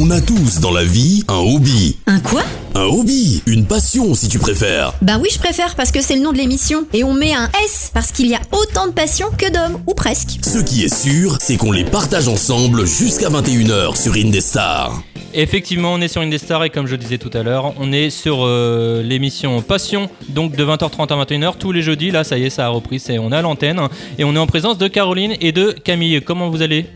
On a tous dans la vie un hobby. Un quoi? Un hobby, une passion si tu préfères. Bah oui, je préfère parce que c'est le nom de l'émission. Et on met un S parce qu'il y a autant de passions que d'hommes, ou presque. Ce qui est sûr, c'est qu'on les partage ensemble jusqu'à 21h sur Indestar. Effectivement, on est sur Indestar et comme je disais tout à l'heure, on est sur euh, l'émission Passion, donc de 20h30 à 21h tous les jeudis. Là, ça y est, ça a repris, c'est on est à l'antenne et on est en présence de Caroline et de Camille. Comment vous allez,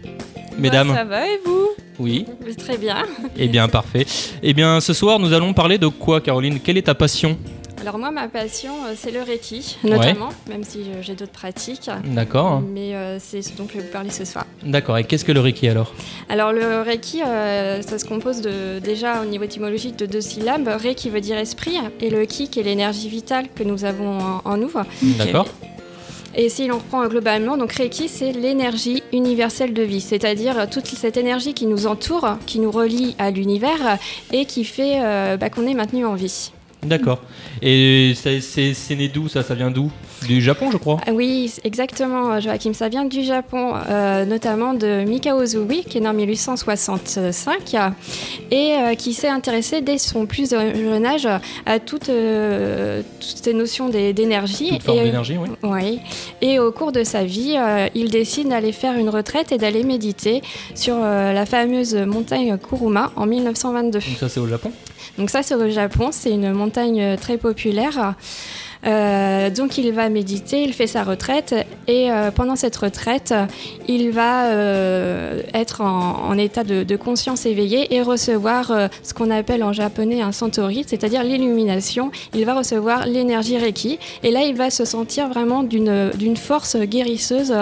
mesdames Bah, ça va et vous Oui. Très bien. Eh bien, parfait. Eh bien, ce soir, nous allons parler de quoi, Caroline? Quelle est ta passion? Alors moi, ma passion, euh, c'est le Reiki, notamment, même si euh, j'ai d'autres pratiques. D'accord. Mais euh, c'est ce dont je vais vous parler ce soir. D'accord. Et qu'est-ce que le Reiki alors? Alors le Reiki, euh, ça se compose de, déjà au niveau étymologique de deux syllabes. Re qui veut dire esprit et le Ki qui est l'énergie vitale que nous avons en, en nous. D'accord. Et si l'on reprend globalement, donc Reiki, c'est l'énergie universelle de vie, c'est-à-dire toute cette énergie qui nous entoure, qui nous relie à l'univers et qui fait euh, bah, qu'on est maintenu en vie. D'accord. Et c'est né d'où ça? Ça vient d'où? Du Japon, je crois. Ah Oui, exactement, Joachim. Ça vient du Japon, euh, notamment de Mikao Zui, qui est né en 1865 et euh, qui s'est intéressé dès son plus jeune âge à toutes, euh, toutes ces notions d'énergie. Et- d'énergie, oui. Oui. Et au cours de sa vie, il décide d'aller faire une retraite et d'aller méditer sur la fameuse montagne Kuruma en 1922. Donc ça, c'est au Japon? Donc ça, c'est au Japon. C'est une montagne euh, très populaire. Euh, donc il va méditer, il fait sa retraite et euh, pendant cette retraite, il va euh, être en, en état de, de conscience éveillée et recevoir ce qu'on appelle en japonais un santori, c'est-à-dire l'illumination. Il va recevoir l'énergie Reiki et là il va se sentir vraiment d'une force guérisseuse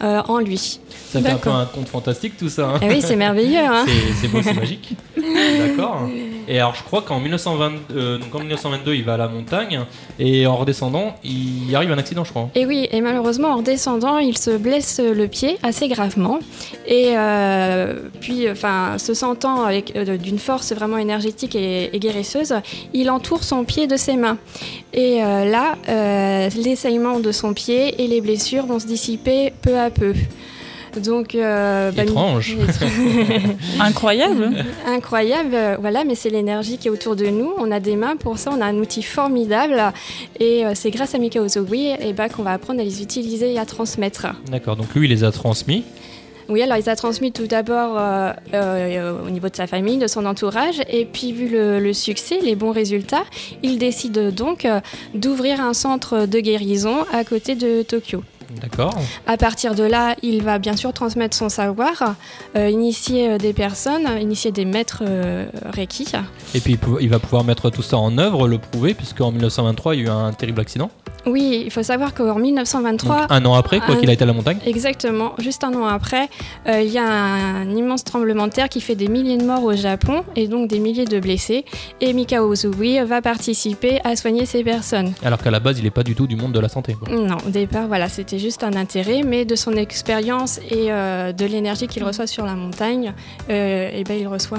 en lui. Ça fait un peu un conte fantastique tout ça. hein. Eh oui, c'est merveilleux. Hein C'est- beau, c'est magique. D'accord. Et alors, je crois qu'en 1920, euh, donc en 1922, il va à la montagne et en redescendant, il arrive un accident, je crois. Et oui, et malheureusement, en redescendant, il se blesse le pied assez gravement. Et euh, puis, enfin, se sentant euh, d'une force vraiment énergétique et, guérisseuse, il entoure son pied de ses mains. Et euh, là, euh, de son pied et les blessures vont se dissiper peu à peu. Donc, euh, bah, Étrange. Incroyable. Incroyable, euh, voilà, mais c'est l'énergie qui est autour de nous. On a des mains pour ça, on a un outil formidable. Et euh, c'est grâce à Mikao Zogui eh ben, qu'on va apprendre à les utiliser et à transmettre. D'accord, donc lui, il les a transmis. Oui, alors il les a transmis tout d'abord euh, euh, au niveau de sa famille, de son entourage. Et puis, vu le, le succès, les bons résultats, il décide donc euh, d'ouvrir un centre de guérison à côté de Tokyo. D'accord. À partir de là, il va bien sûr transmettre son savoir, euh, initier euh, des personnes, initier des maîtres euh, Reiki. Et puis, il va pouvoir mettre tout ça en œuvre, le prouver, puisqu'en 1923, il y a eu un terrible accident. Oui, il faut savoir qu'en 1923, Donc, un an après, quoi qu'il a été à la montagne. exactement, juste un an après, euh, il y a un, immense tremblement de terre qui fait des milliers de morts au Japon et donc des milliers de blessés. Et Mikao Zui va participer à soigner ces personnes. Alors qu'à la base, il n'est pas du tout du monde de la santé. quoi. Non, au départ, voilà, c'était juste un intérêt, mais de son expérience et euh, de l'énergie qu'il reçoit sur la montagne, euh, eh ben, il reçoit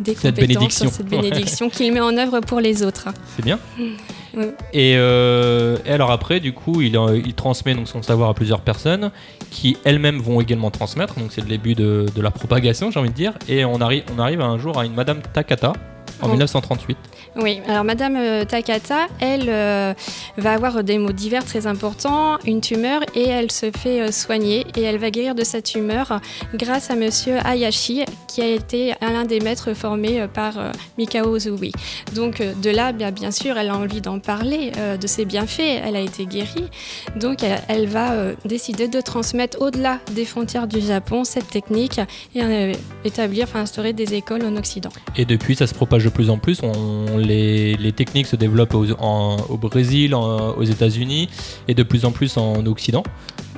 des Cette compétences, bénédiction. cette bénédiction qu'il met en œuvre pour les autres. C'est bien. Et, euh, et alors après, du coup, il, euh, il transmet donc son savoir à plusieurs personnes qui elles-mêmes vont également transmettre. Donc c'est le début de, de la propagation, j'ai envie de dire. Et on, arrive on arrive un jour à une Madame Takata en Oh. 1938. Oui, alors Madame euh, Takata, elle euh, va avoir des maux divers très importants, une tumeur, et elle se fait euh, soigner et elle va guérir de sa tumeur grâce à Monsieur Hayashi, qui a été l'un des maîtres formés euh, par euh, Mikao Zui. Donc euh, de là, bien, bien sûr, elle a envie d'en parler, euh, de ses bienfaits, elle a été guérie, donc elle, elle va euh, décider de transmettre au-delà des frontières du Japon cette technique et euh, établir, enfin instaurer des écoles en Occident. Et depuis, ça se propage de plus en plus. On, les, les techniques se développent au, en- au Brésil, en- aux États-Unis et de plus en plus en Occident.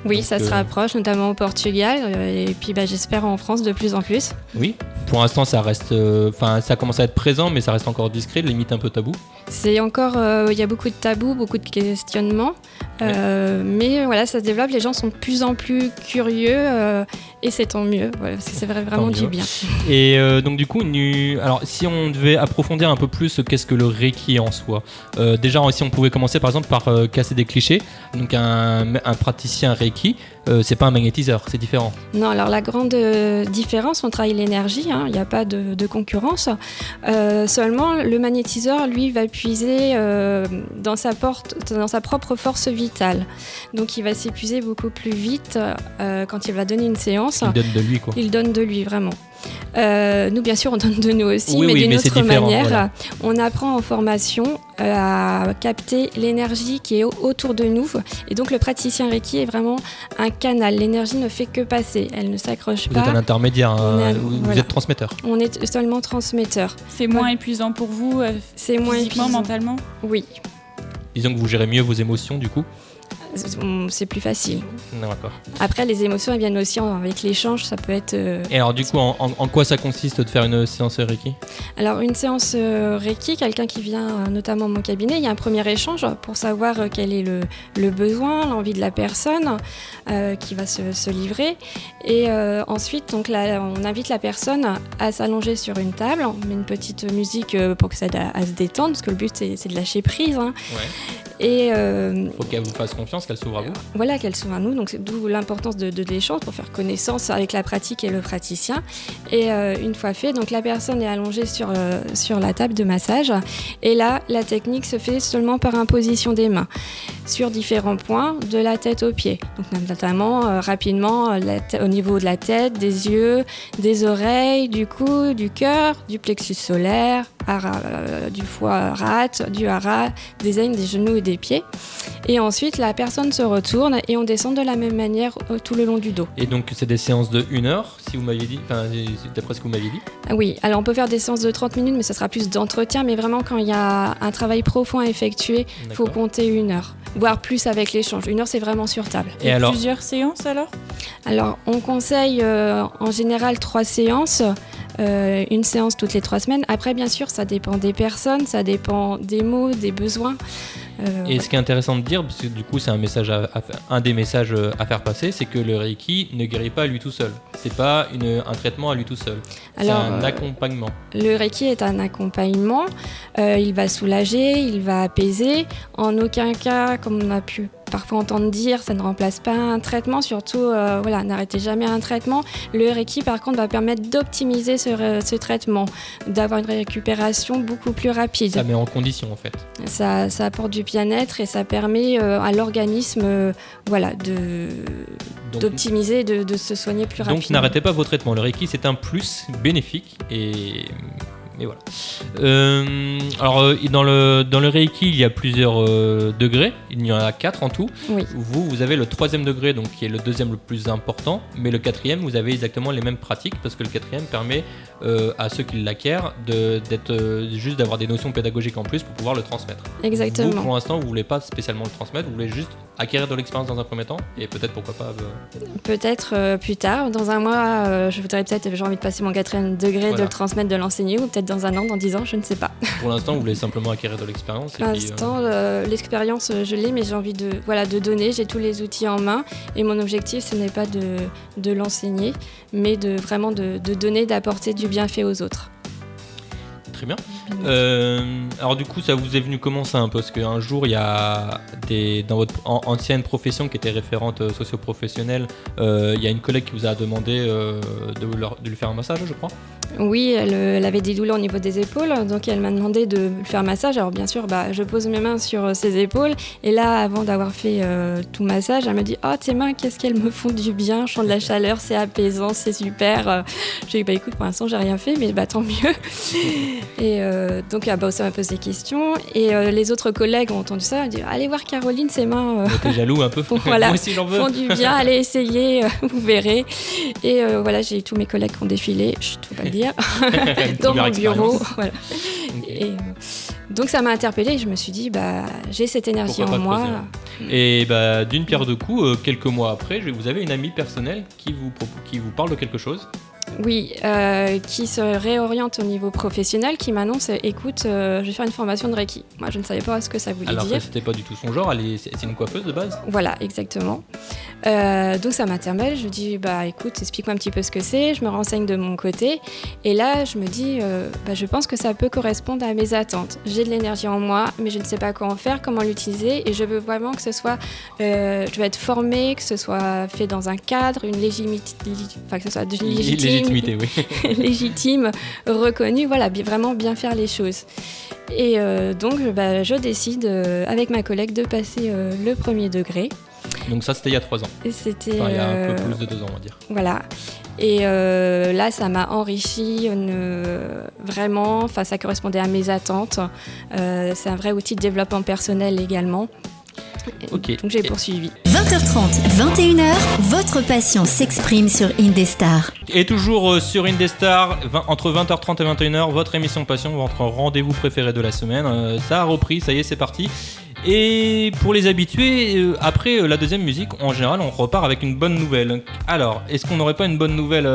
Oui, Donc, ça se euh, rapproche, notamment au Portugal, euh, et puis bah, j'espère en France de plus en plus. Oui. Pour l'instant, ça reste. euh, Enfin, ça commence à être présent, mais ça reste encore discret, limite un peu tabou. C'est encore, il y a beaucoup de tabous, beaucoup de questionnements, euh, mais voilà, ça se développe. Les gens sont de plus en plus curieux euh, et c'est tant mieux, voilà, parce que c'est vrai- vraiment du bien. Et euh, donc du coup, nu- alors si on devait approfondir un peu plus, qu'est-ce que le Reiki en soi Déjà, si on pouvait commencer par exemple par casser des clichés. Donc un, un praticien Reiki, euh, c'est pas un magnétiseur, c'est différent. Non, alors la grande euh, différence, on travaille l'énergie, hein, il n'y a pas de, de concurrence. Euh, seulement, le magnétiseur, lui, va puiser euh, dans, sa porte, dans sa propre force vitale. Donc, il va s'épuiser beaucoup plus vite quand il va donner une séance. Il donne de lui quoi. Il donne de lui, vraiment. Euh, nous, bien sûr, on donne de nous aussi, Oui, mais oui, d'une autre manière. voilà. On apprend en formation euh, à capter l'énergie qui est au- autour de nous. Et donc, le praticien Reiki est vraiment un canal. L'énergie ne fait que passer. Elle ne s'accroche Vous êtes pas. un intermédiaire, hein, un- vous, voilà. êtes transmetteur. On est seulement transmetteur. C'est moins épuisant pour vous, euh, C'est moins physiquement, épuisant. mentalement? Oui, Disons que vous gérez mieux vos émotions du coup. C'est plus facile. D'accord. Après, les émotions, elles viennent aussi avec l'échange. Ça peut être. euh, Et alors du coup, en, quoi ça consiste de faire une séance Reiki? Alors, une séance euh, Reiki, quelqu'un qui vient euh, notamment à mon cabinet, il y a un premier échange pour savoir quel est le, le besoin, l'envie de la personne euh, qui va se, se livrer. Et euh, ensuite, donc, là, on invite la personne à s'allonger sur une table. On met une petite musique pour que ça aide à, à se détendre, parce que le but, c'est de lâcher prise. hein. Et Faut qu'elle vous fasse confiance, qu'elle s'ouvre à vous. voilà qu'elle soit à nous, donc d'où l'importance de, de l'échange pour faire connaissance avec la pratique et le praticien. Et euh, une fois fait, donc la personne est allongée sur, euh, sur la table de massage. Et là, la technique se fait seulement par imposition des mains sur différents points, de la tête aux pieds. Donc notamment euh, rapidement au niveau de la tête, des yeux, des oreilles, du cou, du cœur, du plexus solaire, du foie rate, du hara, des aines, des genoux et des pieds. Et ensuite, la personne se retourne et on descend de la même manière euh, tout le long du dos. Et donc c'est des séances de 1 heure, si vous m'aviez dit, enfin d'après ce que vous m'aviez dit. Ah Oui, alors on peut faire des séances de 30 minutes, mais ça sera plus d'entretien. Mais vraiment, quand il y a un travail profond à effectuer, il faut compter une heure, voire plus avec l'échange. Une heure, c'est vraiment sur table. Et alors, Plusieurs séances alors? Alors, on conseille euh, en général trois séances, euh, une séance toutes les trois semaines. Après, bien sûr, ça dépend des personnes, ça dépend des mots, des besoins. Euh, Et ce qui est intéressant de dire, parce que du coup c'est un message, à, un des messages euh, à faire passer, c'est que le Reiki ne guérit pas à lui tout seul. C'est pas une- un traitement à lui tout seul. C'est un accompagnement. Le Reiki est un accompagnement. Euh, il va soulager, il va apaiser. En aucun cas, comme on a pu parfois entendre dire, ça ne remplace pas un traitement. Surtout, euh, voilà, n'arrêtez jamais un traitement. Le Reiki, par contre, va permettre d'optimiser ce, traitement, d'avoir une récupération beaucoup plus rapide. Ça met en condition en fait. Ça, ça apporte du bien-être et ça permet euh, à l'organisme, euh, voilà, de Donc, d'optimiser, de, de se soigner plus donc rapidement. n'arrêtez pas vos traitements. Le Reiki c'est un plus bénéfique et mais voilà. Euh, alors euh, dans le dans le Reiki il y a plusieurs euh, degrés. Il y en a quatre en tout. Oui. Vous vous avez le troisième degré donc qui est le deuxième le plus important, mais le quatrième vous avez exactement les mêmes pratiques parce que le quatrième permet euh, à ceux qui l'acquièrent d'être juste d'avoir des notions pédagogiques en plus pour pouvoir le transmettre. Exactement. Vous, pour l'instant, vous voulez pas spécialement le transmettre, vous voulez juste acquérir de l'expérience dans un premier temps et peut-être pourquoi pas. euh, Peut-être euh, plus tard, dans un mois, euh, je voudrais peut-être, j'ai envie de passer mon quatrième degré, Voilà. de le transmettre, de l'enseigner, ou peut-être dans un an, dans dix ans, je ne sais pas. pour l'instant, vous voulez simplement acquérir de l'expérience. Pour l'instant, l'expérience, je l'ai, mais j'ai envie de, voilà, de donner, j'ai tous les outils en main, et mon objectif, ce n'est pas de, de l'enseigner, mais de vraiment de, de donner, d'apporter du bienfait aux autres. Très bien. Euh, alors du coup, ça vous est venu comment ça un Parce qu'un jour, il y a des, dans votre an- ancienne profession qui était référente euh, socio-professionnelle, euh, il y a une collègue qui vous a demandé euh, de, leur- de lui faire un massage, je crois. Oui, elle, elle avait des douleurs au niveau des épaules, donc elle m'a demandé de lui faire massage. Alors bien sûr, bah, je pose mes mains sur ses épaules, et là, avant d'avoir fait tout massage, elle me dit « Oh, tes mains, qu'est-ce qu'elles me font du bien, je sens de la chaleur, c'est apaisant, c'est super. J'ai dit « Bah écoute, pour l'instant, j'ai rien fait, mais bah tant mieux. » Et euh, donc, ah, bah, ça m'a posé des questions, et euh, les autres collègues ont entendu ça, elle dit « Allez voir Caroline, ses mains... euh, T'es jaloux un peu Voilà. Moi aussi, j'en veux. font du bien, allez essayer, euh, vous verrez. Et voilà, j'ai tous mes collègues qui ont défilé, je ne faut pas le dire, dans mon bureau. Voilà. Et, donc ça m'a interpellée je me suis dit, bah, j'ai cette énergie Pourquoi en moi. Et bah, d'une pierre deux coups, quelques mois après, vous avez une amie personnelle qui vous, qui vous parle de quelque chose. Oui, euh, qui se réoriente au niveau professionnel, qui m'annonce écoute, euh, je vais faire une formation de Reiki. Moi, je ne savais pas ce que ça voulait Alors dire. c'était pas du tout son genre, elle est- c'est une coiffeuse de base Voilà, exactement. Euh, donc ça m'interpelle, je dis bah écoute, explique-moi un petit peu ce que c'est, je me renseigne de mon côté, et là je me dis euh, bah, je pense que ça peut correspondre à mes attentes. J'ai de l'énergie en moi, mais je ne sais pas comment faire, comment l'utiliser, et je veux vraiment que ce soit, euh, je veux être formée, que ce soit fait dans un cadre, une légitimité, enfin que ce soit légitime, Légitimité, oui. légitime, reconnu, voilà, vraiment bien faire les choses. Et euh, donc, bah, je décide euh, avec ma collègue de passer euh, le premier degré. Donc ça, c'était il y a 3 ans. C'était. Enfin, il y a un peu plus de 2 ans, on va dire. Voilà. Et là, ça m'a enrichi vraiment. Enfin, ça correspondait à mes attentes. C'est un vrai outil de développement personnel également. Ok. Donc j'ai Et- poursuivi. 20h30, 21h, votre passion s'exprime sur Indestar. Et toujours euh, sur Indestar, 20 entre 20h30 et 21h, votre émission Passion, votre rendez-vous préféré de la semaine. Euh, ça a repris, ça y est, c'est parti. Et pour les habitués, euh, après la deuxième musique, en général, on repart avec une bonne nouvelle. Alors, est-ce qu'on n'aurait pas une bonne nouvelle,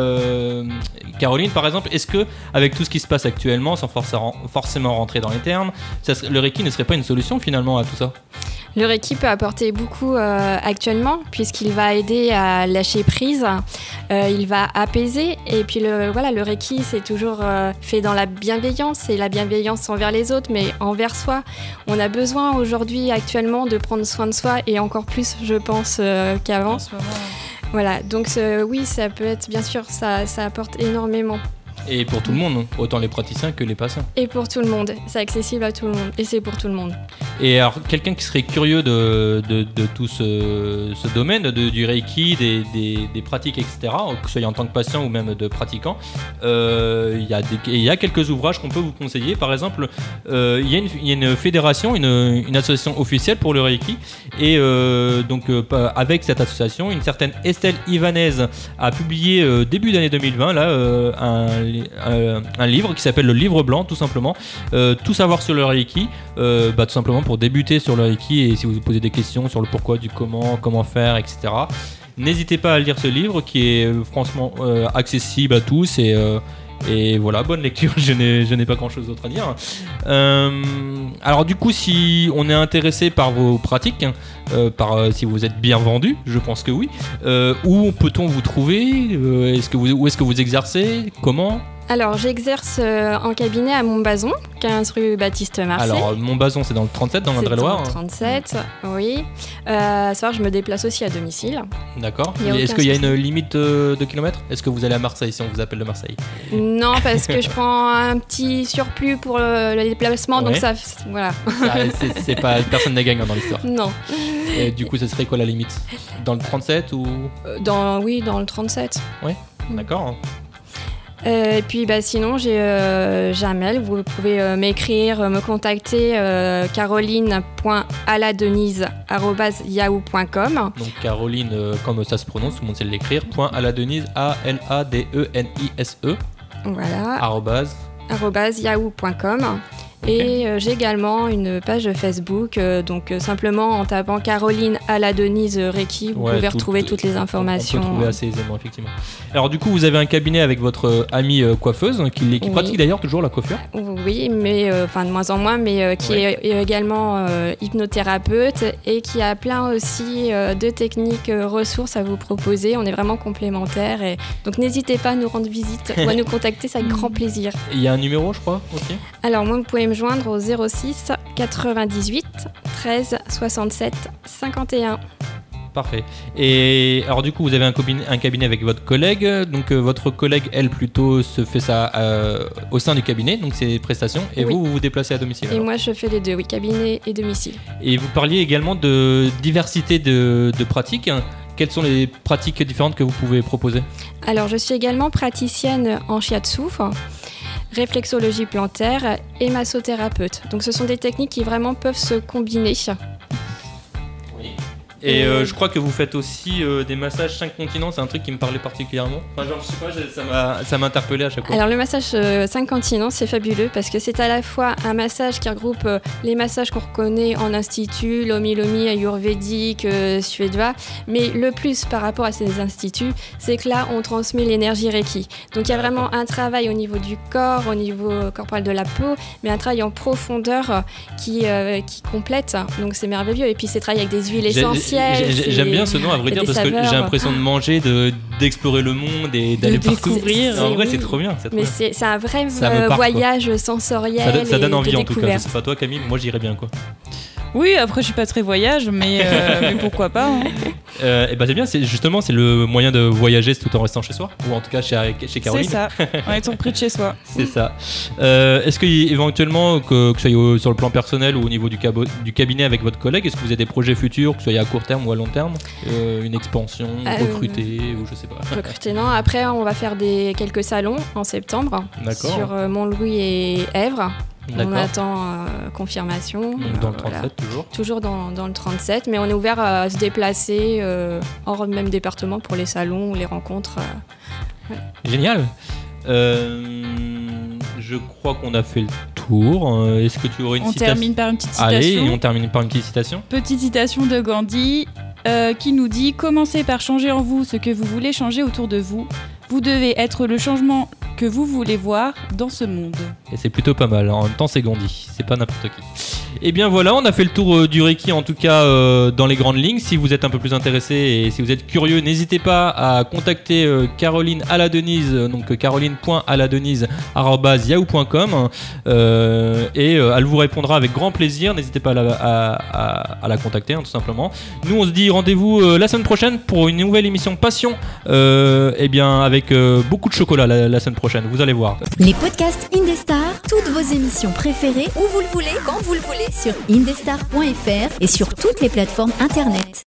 Caroline, par exemple? Est-ce que, avec tout ce qui se passe actuellement, sans forcément rentrer dans les termes, le Reiki ne serait pas une solution finalement à tout ça? Le Reiki peut apporter beaucoup euh, actuellement puisqu'il va aider à lâcher prise, euh, il va apaiser. Et puis le, voilà, le Reiki c'est toujours euh, fait dans la bienveillance et la bienveillance envers les autres mais envers soi. On a besoin aujourd'hui actuellement de prendre soin de soi et encore plus je pense qu'avant. Voilà, donc oui ça peut être bien sûr ça, ça apporte énormément Et pour tout le monde, autant les praticiens que les patients. et pour tout le monde, c'est accessible à tout le monde et c'est pour tout le monde. Et alors, quelqu'un qui serait curieux de, de, de tout ce, ce domaine, de- du Reiki, des, des, des pratiques, etc., que ce soit en tant que patient ou même de pratiquant, euh, il y, a y quelques ouvrages qu'on peut vous conseiller. Par exemple, euh, il y, a une- il y a une fédération, une, une association officielle pour le Reiki. Et euh, donc, avec cette association, une certaine Estelle Ivanez a publié début d'année 2020 là, un, un- un livre qui s'appelle Le Livre Blanc, tout simplement. Euh, tout savoir sur le Reiki, euh, bah, tout simplement pour débuter sur le Reiki et si vous vous posez des questions sur le pourquoi, du comment, comment faire, etc. N'hésitez pas à lire ce livre qui est euh, franchement euh, accessible à tous et, euh, et voilà, bonne lecture, je n'ai pas grand chose d'autre à dire. Euh, alors du coup, si on est intéressé par vos pratiques, euh, par, euh, si vous êtes bien vendu, je pense que oui, où peut-on vous trouver Où est-ce que vous exercez Comment? Alors j'exerce euh, en cabinet à Montbazon, 15 rue Baptiste Marseille. Alors, Montbazon, c'est dans le 37, dans l'Indre-et-Loire dans le 37, oui. Euh, à savoir, je me déplace aussi à domicile. D'accord. Est-ce qu'il y a une limite euh, de kilomètres? Est-ce que vous allez à Marseille si on vous appelle de Marseille? Non, parce que je prends un petit surplus pour le, le déplacement, donc ça, voilà. Ah, c'est- pas personne n'est gagnant dans l'histoire. Non. Et du coup, ce serait quoi la limite? Dans le 37 ou? Euh, Dans, oui, dans le 37. D'accord. Euh, et puis bah, sinon, j'ai euh, mail. Vous pouvez euh, m'écrire, euh, me contacter caroline.aladenise.yahoo.com. Donc Caroline, comme ça se prononce, tout le monde sait l'écrire. Point à la Denise A L A D E E Voilà, arrobase. yahoo.com. Et euh, j'ai également une page Facebook, euh, donc euh, simplement en tapant Caroline à la Denise Reiki, vous Ouais, pouvez tout- retrouver tout- toutes les On informations. peut trouver assez aisément, effectivement. Alors du coup, vous avez un cabinet avec votre amie coiffeuse qui, qui Oui. pratique d'ailleurs toujours la coiffure. Oui, mais enfin de moins en moins, mais qui Ouais. est également hypnothérapeute et qui a plein aussi de techniques, ressources à vous proposer. On est vraiment complémentaires et donc n'hésitez pas à nous rendre visite ou à nous contacter, c'est avec grand plaisir. Il y a un numéro, je crois. Alors moi, vous pouvez me joindre au 06 98 13 67 51. Parfait. Et alors du coup, vous avez un, cabinet- un cabinet avec votre collègue. Donc euh, votre collègue, elle, plutôt se fait ça euh, au sein du cabinet, donc c'est prestations. Et Oui. vous, vous vous déplacez à domicile. Et alors. moi, je fais les deux, oui, cabinet et domicile. Et vous parliez également de diversité de, de pratiques. Quelles sont les pratiques différentes que vous pouvez proposer? Alors, je suis également praticienne en shiatsu, réflexologie plantaire et massothérapeute. Donc, ce sont des techniques qui vraiment peuvent se combiner. Et euh, je crois que vous faites aussi euh, des massages 5 continents, c'est un truc qui me parlait particulièrement. Enfin, genre, je sais pas, je- ça m'a- ça m'a interpellé à chaque fois. Alors le massage 5 continents, c'est fabuleux parce que c'est à la fois un massage qui regroupe euh, les massages qu'on reconnaît en institut, lomi lomi, ayurvédique, euh, suédois, mais le plus par rapport à ces instituts, c'est que là on transmet l'énergie Reiki. Donc il y a vraiment un travail au niveau du corps, au niveau corporel de la peau, mais un travail en profondeur euh, qui, euh, qui complète. Donc c'est merveilleux. Et puis c'est travaillé avec des huiles essentielles. J'ai- j'ai- J'aime bien ce nom à vrai dire parce que j'ai l'impression de manger, de d'explorer le monde et d'aller partout. découvrir. En vrai, Oui. c'est trop bien. trop Mais c'est un vrai euh, quoi. voyage sensoriel. Ça, donne- ça envie en tout cas. Je sais pas toi Camille, moi j'irais bien quoi. Oui, après je suis pas très voyage, mais, euh, mais pourquoi pas. hein. Euh, et bah c'est bien, c'est justement c'est le moyen de voyager tout en restant chez soi ou en tout cas chez, chez C'est Caroline. ça, en étant près de chez soi. C'est ça. Euh, est-ce que éventuellement que, que ce soit au- sur le plan personnel ou au niveau du, cabo- du cabinet avec votre collègue, est-ce que vous avez des projets futurs, que ce soit à court terme ou à long terme, Euh, une expansion, Euh, recruter ou je sais pas. recruter. Non, après, on va faire des, quelques salons en septembre D'accord. sur euh, Mont-Louis et Èvres. On attend euh, confirmation. Donc Euh, dans le voilà. 37 toujours. Toujours dans, dans le 37, mais on est ouvert à se déplacer euh, hors même département pour les salons ou les rencontres. euh. Génial. Euh, je crois qu'on a fait le tour. Euh, Est-ce que tu aurais une On citation termine par une petite citation. Allez, on termine par une petite citation. Petite citation de Gandhi euh, qui nous dit Commencez par changer en vous ce que vous voulez changer autour de vous. Vous devez être le changement que vous voulez voir dans ce monde. Et c'est plutôt pas mal. En même temps, c'est Gandhi. C'est pas n'importe qui. Et bien voilà, on a fait le tour euh, du Reiki en tout cas euh, dans les grandes lignes. Si vous êtes un peu plus intéressé et si vous êtes curieux, n'hésitez pas à contacter euh, Caroline à la Denise, euh, donc caroline.aladenise@yahoo.com et elle vous répondra avec grand plaisir. N'hésitez pas à la, contacter, hein, tout simplement. Nous, on se dit rendez-vous la semaine prochaine pour une nouvelle émission Passion. Et bien avec beaucoup de chocolat la, la semaine prochaine. Vous allez voir. Les podcasts Indestar, toutes vos émissions préférées, où vous le voulez, quand vous le voulez, sur indestar.fr et sur toutes les plateformes internet.